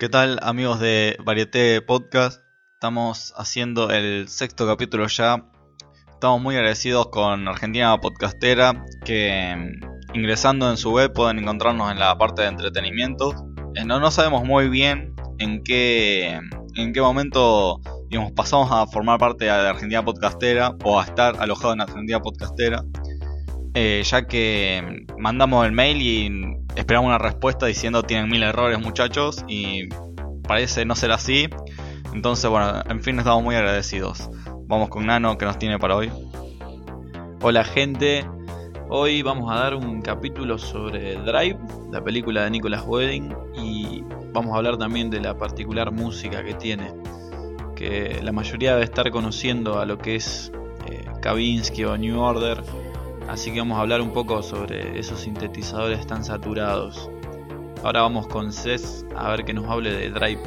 ¿Qué tal amigos de Varieté Podcast? Estamos haciendo el sexto capítulo ya. Estamos muy agradecidos con Argentina Podcastera que mm, ingresando en su web pueden encontrarnos en la parte de entretenimiento. Eh, no, no sabemos muy bien en qué, en qué momento digamos, pasamos a formar parte de Argentina Podcastera o a estar alojados en Argentina Podcastera. Eh, ya que mandamos el mail y esperamos una respuesta diciendo tienen mil errores muchachos y parece no ser así. Entonces, bueno, en fin, estamos muy agradecidos. Vamos con Nano que nos tiene para hoy. Hola gente, hoy vamos a dar un capítulo sobre Drive, la película de Nicolas Wedding, y vamos a hablar también de la particular música que tiene, que la mayoría debe estar conociendo a lo que es eh, Kavinsky o New Order, así que vamos a hablar un poco sobre esos sintetizadores tan saturados. Ahora vamos con Cés a ver que nos hable de Drive.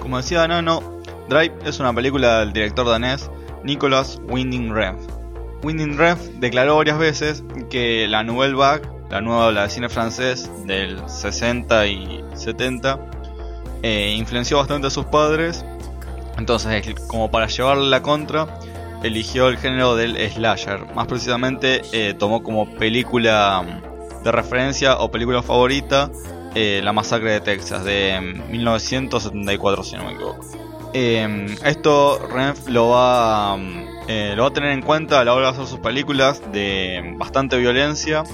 Como decía Nano, Drive es una película del director danés Nicolas Winding Refn. Winding Refn declaró varias veces que la Nouvelle Vague, la nueva ola de cine francés del 60 y 70, eh, influenció bastante a sus padres. Entonces, como para llevarle la contra, eligió el género del slasher. Más precisamente, eh, tomó como película de referencia o película favorita eh, La Masacre de Texas de 1974, si no me equivoco. Eh, esto Renf lo va, eh, lo va a tener en cuenta a la hora de hacer sus películas de bastante violencia,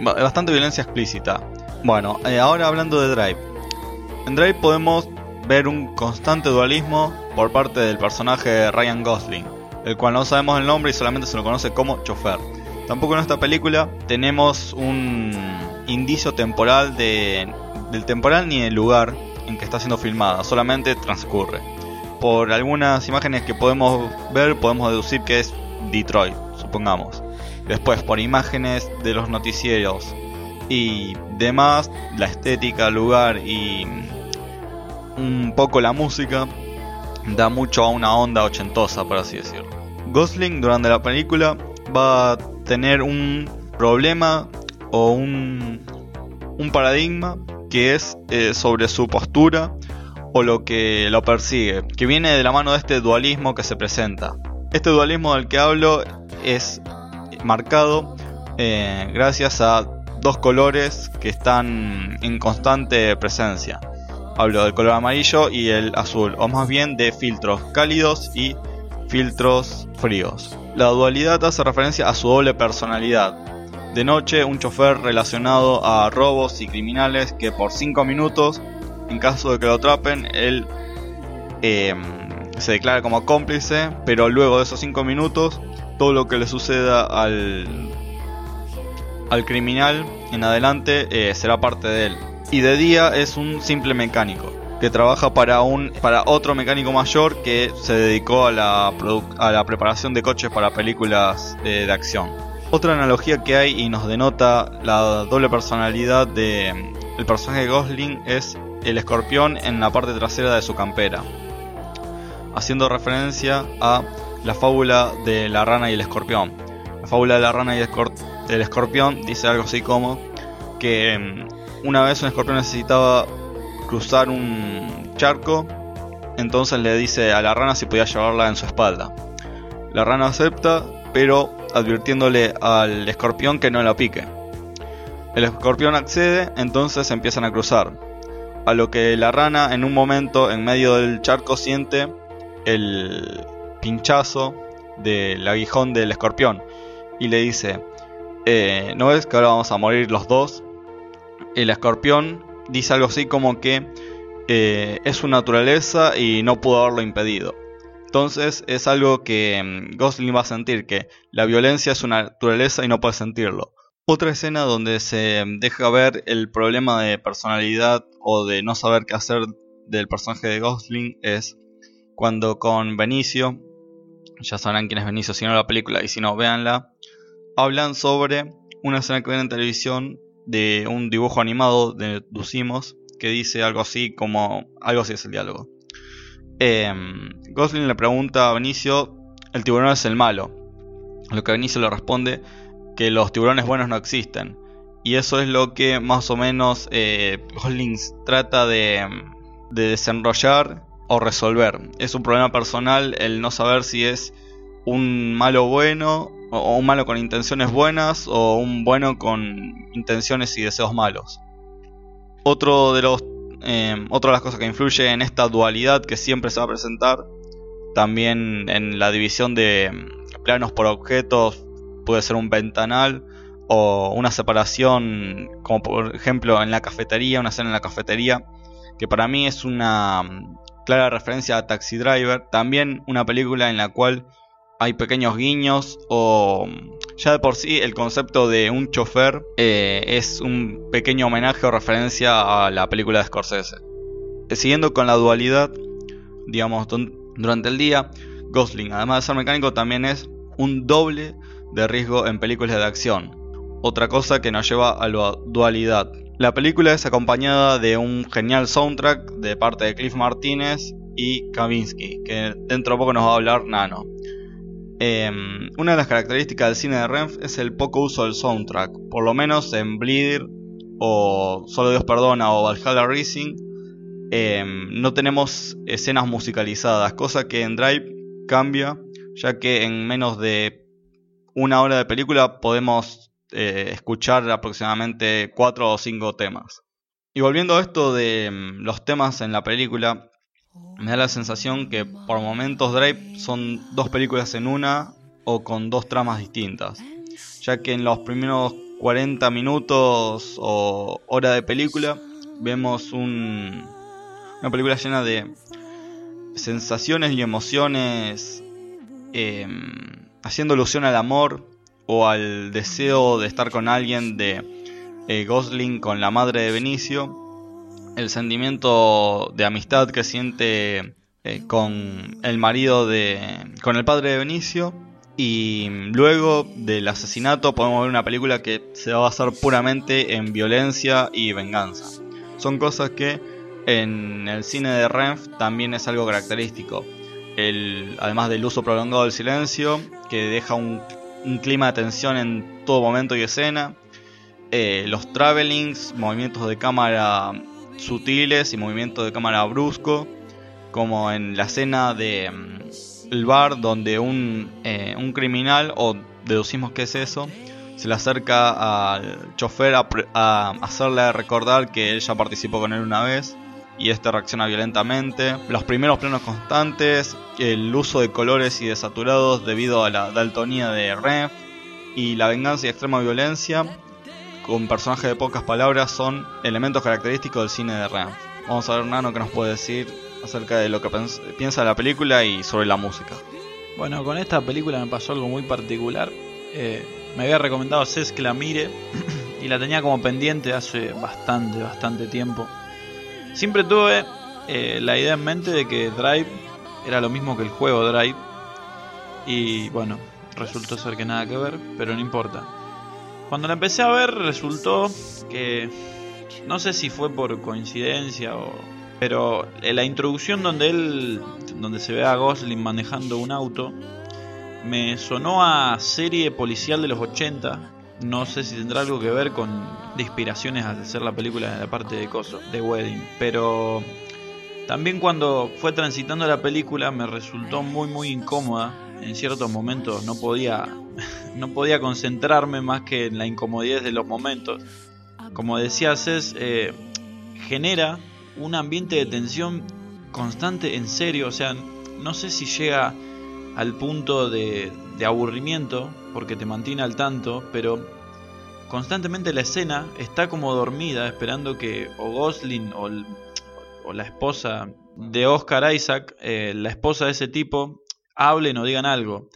bastante violencia explícita. Bueno, ahora hablando de Drive. En Drive podemos ver un constante dualismo por parte del personaje de Ryan Gosling, el cual no sabemos el nombre y solamente se lo conoce como chofer. Tampoco en esta película tenemos un indicio temporal de, del temporal ni del lugar en que está siendo filmada, solamente transcurre. Por algunas imágenes que podemos ver podemos deducir que es Detroit, supongamos. Después por imágenes de los noticieros y demás, la estética, lugar y un poco la música da mucho a una onda ochentosa, por así decirlo. Gosling durante la película va a tener un problema o un, paradigma que es eh, sobre su postura o lo que lo persigue, que viene de la mano de este dualismo que se presenta. Este dualismo del que hablo es marcado eh, gracias a dos colores que están en constante presencia. Hablo del color amarillo y el azul, o más bien de filtros cálidos y filtros fríos. La dualidad hace referencia a su doble personalidad. De noche, un chofer relacionado a robos y criminales que por 5 minutos, en caso de que lo atrapen, él eh, se declara como cómplice, pero luego de esos 5 minutos, todo lo que le suceda al, al criminal en adelante eh, será parte de él. Y de día es un simple mecánico que trabaja para un para otro mecánico mayor que se dedicó a la, a la preparación de coches para películas de, acción. Otra analogía que hay y nos denota la doble personalidad de el personaje de Gosling es el escorpión en la parte trasera de su campera, haciendo referencia a la fábula de la rana y el escorpión. La fábula de la rana y el, el escorpión dice algo así como que mm, una vez un escorpión necesitaba cruzar un charco, entonces le dice a la rana si podía llevarla en su espalda. La rana acepta, pero advirtiéndole al escorpión que no la pique. El escorpión accede, entonces empiezan a cruzar. A lo que la rana en un momento en medio del charco siente el pinchazo del aguijón del escorpión y le dice, eh, ¿no ves que ahora vamos a morir los dos? El escorpión dice algo así como que eh, es su naturaleza y no pudo haberlo impedido. Entonces es algo que mm, Gosling va a sentir, que la violencia es su naturaleza y no puede sentirlo. Otra escena donde se deja ver el problema de personalidad o de no saber qué hacer del personaje de Gosling es cuando con Benicio, ya sabrán quién es Benicio si no la película y si no véanla, hablan sobre una escena que ven en televisión de un dibujo animado, deducimos, que dice algo así como... Algo así es el diálogo. Em, Gosling le pregunta a Benicio, el tiburón es el malo. lo que Benicio le responde que los tiburones buenos no existen. Y eso es lo que más o menos eh, trata de, de desenrollar o resolver. Es un problema personal el no saber si es un malo bueno o un malo con intenciones buenas o un bueno con intenciones y deseos malos. Otro de los, eh, otra de las cosas que influye en esta dualidad que siempre se va a presentar, también en la división de planos por objetos, puede ser un ventanal o una separación, como por ejemplo en la cafetería, una escena en la cafetería, que para mí es una mm, clara referencia a Taxi Driver, también una película en la cual hay pequeños guiños o ya de por sí el concepto de un chofer eh, es un pequeño homenaje o referencia a la película de Scorsese. Eh, siguiendo con la dualidad, digamos, durante el día, Gosling, además de ser mecánico, también es un doble de riesgo en películas de acción. Otra cosa que nos lleva a la dualidad. La película es acompañada de un genial soundtrack de parte de Cliff Martínez y Kavinsky, que dentro de poco nos va a hablar Nano. Em, una de las características del cine de Renf es el poco uso del soundtrack, por lo menos en Bleeder o Solo Dios Perdona o Valhalla Rising. Em, no tenemos escenas musicalizadas, cosa que en Drive cambia, ya que en menos de una hora de película podemos eh, escuchar aproximadamente 4 o 5 temas. Y volviendo a esto de em, los temas en la película, me da la sensación que por momentos Drive son dos películas en una o con dos tramas distintas, ya que en los primeros 40 minutos o hora de película vemos un, una película llena de sensaciones y emociones em, haciendo alusión al amor o al deseo de estar con alguien de eh, Gosling con la madre de Benicio el sentimiento de amistad que siente eh, con el marido de. con el padre de Benicio. Y luego del asesinato podemos ver una película que se va a basar puramente en violencia y venganza. Son cosas que en el cine de Renf también es algo característico. El, además del uso prolongado del silencio, que deja un, clima de tensión en todo momento y escena. Eh, los travelings, movimientos de cámara sutiles y movimiento de cámara brusco, como en la escena de mm, bar donde un, eh, un criminal, o deducimos que es eso, se le acerca al chofer a, hacerle recordar que él ya participó con él una vez y este reacciona violentamente. Los primeros planos constantes, el uso de colores y de saturados debido a la daltonía de Ref y la venganza y extrema violencia con personajes de pocas palabras son elementos característicos del cine de Ram. Vamos a ver Nano que nos puede decir acerca de lo que piensa la película y sobre la música. Bueno, con esta película me pasó algo muy particular. Eh, me había recomendado Cés que la mire y la tenía como pendiente hace bastante, bastante tiempo. Siempre tuve eh, la idea en mente de que Drive era lo mismo que el juego Drive. Y bueno, resultó ser que nada que ver, pero no importa. Cuando la empecé a ver resultó que no sé si fue por coincidencia o pero la introducción donde él donde se ve a Gosling manejando un auto me sonó a serie policial de los 80. No sé si tendrá algo que ver con inspiraciones al hacer la película en la parte de coso, de Wedding, pero también cuando fue transitando la película me resultó muy muy incómoda. En ciertos momentos no podía no podía concentrarme más que en la incomodidad de los momentos. Como decía Cés, eh, genera un ambiente de tensión constante, en serio, o sea, no sé si llega al punto de, aburrimiento, porque te mantiene al tanto, pero constantemente la escena está como dormida, esperando que o Gosling o, la esposa de Oscar Isaac, eh, la esposa de ese tipo, hablen o digan algo.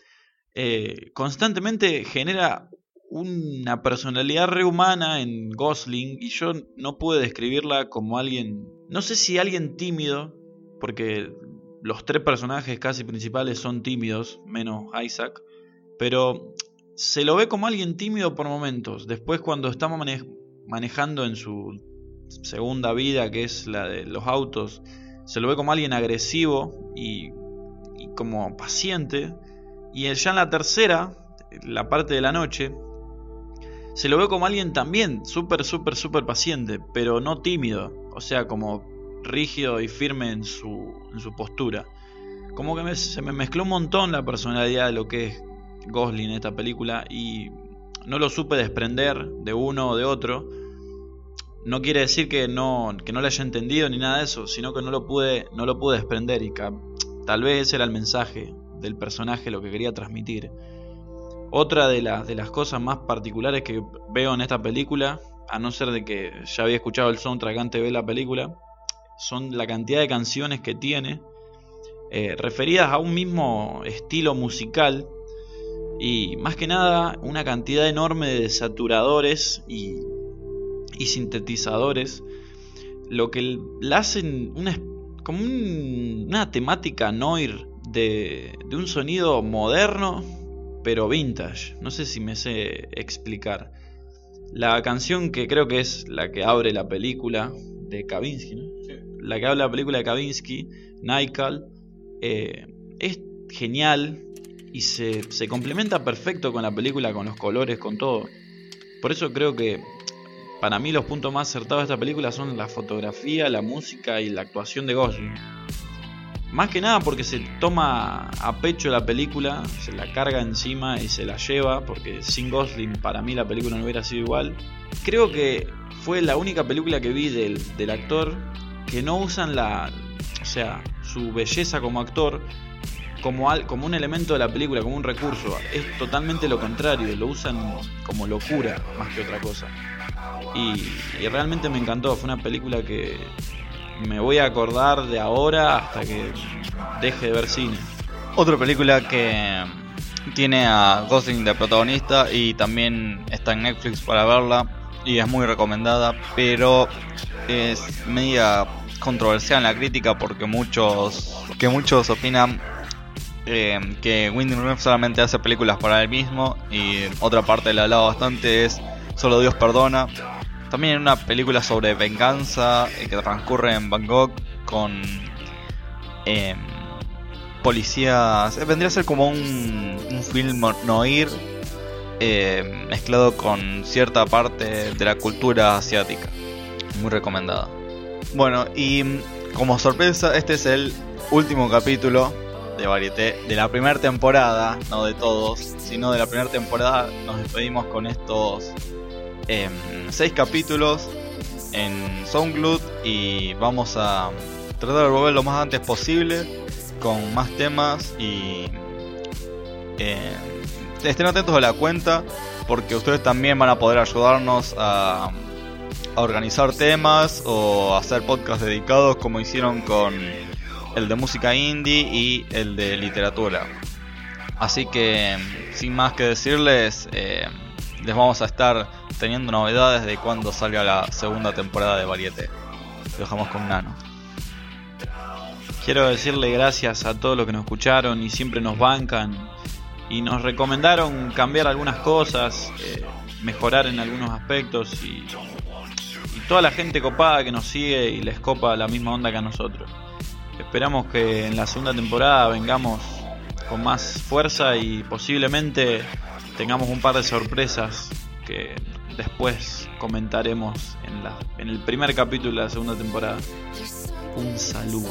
Eh, constantemente genera una personalidad rehumana en Gosling y yo no pude describirla como alguien, no sé si alguien tímido, porque los tres personajes casi principales son tímidos, menos Isaac, pero se lo ve como alguien tímido por momentos. Después cuando estamos manejando en su segunda vida, que es la de los autos, se lo ve como alguien agresivo y como paciente. Y ya en la tercera, la parte de la noche, se lo ve como alguien también súper, súper, súper paciente, pero no tímido. O sea, como rígido y firme en su, en su postura. Como que se me mezcló un montón la personalidad de lo que es Gosling en esta película y no lo supe desprender de uno o de otro. No quiere decir que no, que no lo haya entendido ni nada de eso, sino que no lo pude, no lo pude desprender y tal vez era el mensaje del personaje, lo que quería transmitir. Otra de, las de las cosas más particulares que veo en esta película, a no ser de que ya había escuchado el soundtrack antes de ver la película, son la cantidad de canciones que tiene, eh, referidas a un mismo estilo musical y más que nada una cantidad enorme de saturadores y, y sintetizadores, lo que la hacen una, como una temática noir de, de un sonido moderno pero vintage. No sé si me sé explicar. La canción que creo que es la que abre la película de Kavinsky, la que habla la película de Kavinsky, Nikal, eh, es genial y se, se complementa perfecto con la película, con los colores, con todo. Por eso creo que para mí los puntos más acertados de esta película son la fotografía, la música y la actuación de Gosling. Más que nada porque se toma a pecho la película, se la carga encima y se la lleva, porque sin Gosling para mí la película no hubiera sido igual. Creo que fue la única película que vi del, del actor que no usan la, o sea, su belleza como actor como, un elemento de la película, como un recurso. Es totalmente lo contrario, lo usan como locura más que otra cosa. Y, y realmente me encantó, fue una película que me voy a acordar de ahora hasta que deje de ver cine. Otra película que tiene a Gosling de protagonista y también está en Netflix para verla y es muy recomendada, pero es media controversial en la crítica porque muchos que muchos opinan eh, que Winding Refn solamente hace películas para él mismo y otra parte la lado bastante es Solo Dios perdona también una película sobre venganza eh, que transcurre en Bangkok con em, policías. Eh, vendría a ser como un, un film noir mezclado con cierta parte de la cultura asiática. Muy recomendada. Bueno, y mm, como sorpresa, este es el último capítulo de Varieté de la primera temporada, no de todos, sino de la primera temporada. Nos despedimos con estos eh, seis capítulos en SoundCloud y vamos a tratar de volver lo más antes posible con más temas y eh, estén atentos a la cuenta porque ustedes también van a poder ayudarnos a, a organizar temas o hacer podcasts dedicados como hicieron con el de música indie y el de literatura. Así que sin más que decirles, eh, les vamos a estar teniendo novedades de cuando salga la segunda temporada de Varieté. Lo dejamos con Nano. Quiero decirle gracias a todos los que nos escucharon y siempre nos bancan y nos recomendaron cambiar algunas cosas, eh, mejorar en algunos aspectos y, y toda la gente copada que nos sigue y les copa la misma onda que a nosotros. Esperamos que en la segunda temporada vengamos con más fuerza y posiblemente tengamos un par de sorpresas que después comentaremos en, la, en el primer capítulo de la segunda temporada. Un saludo.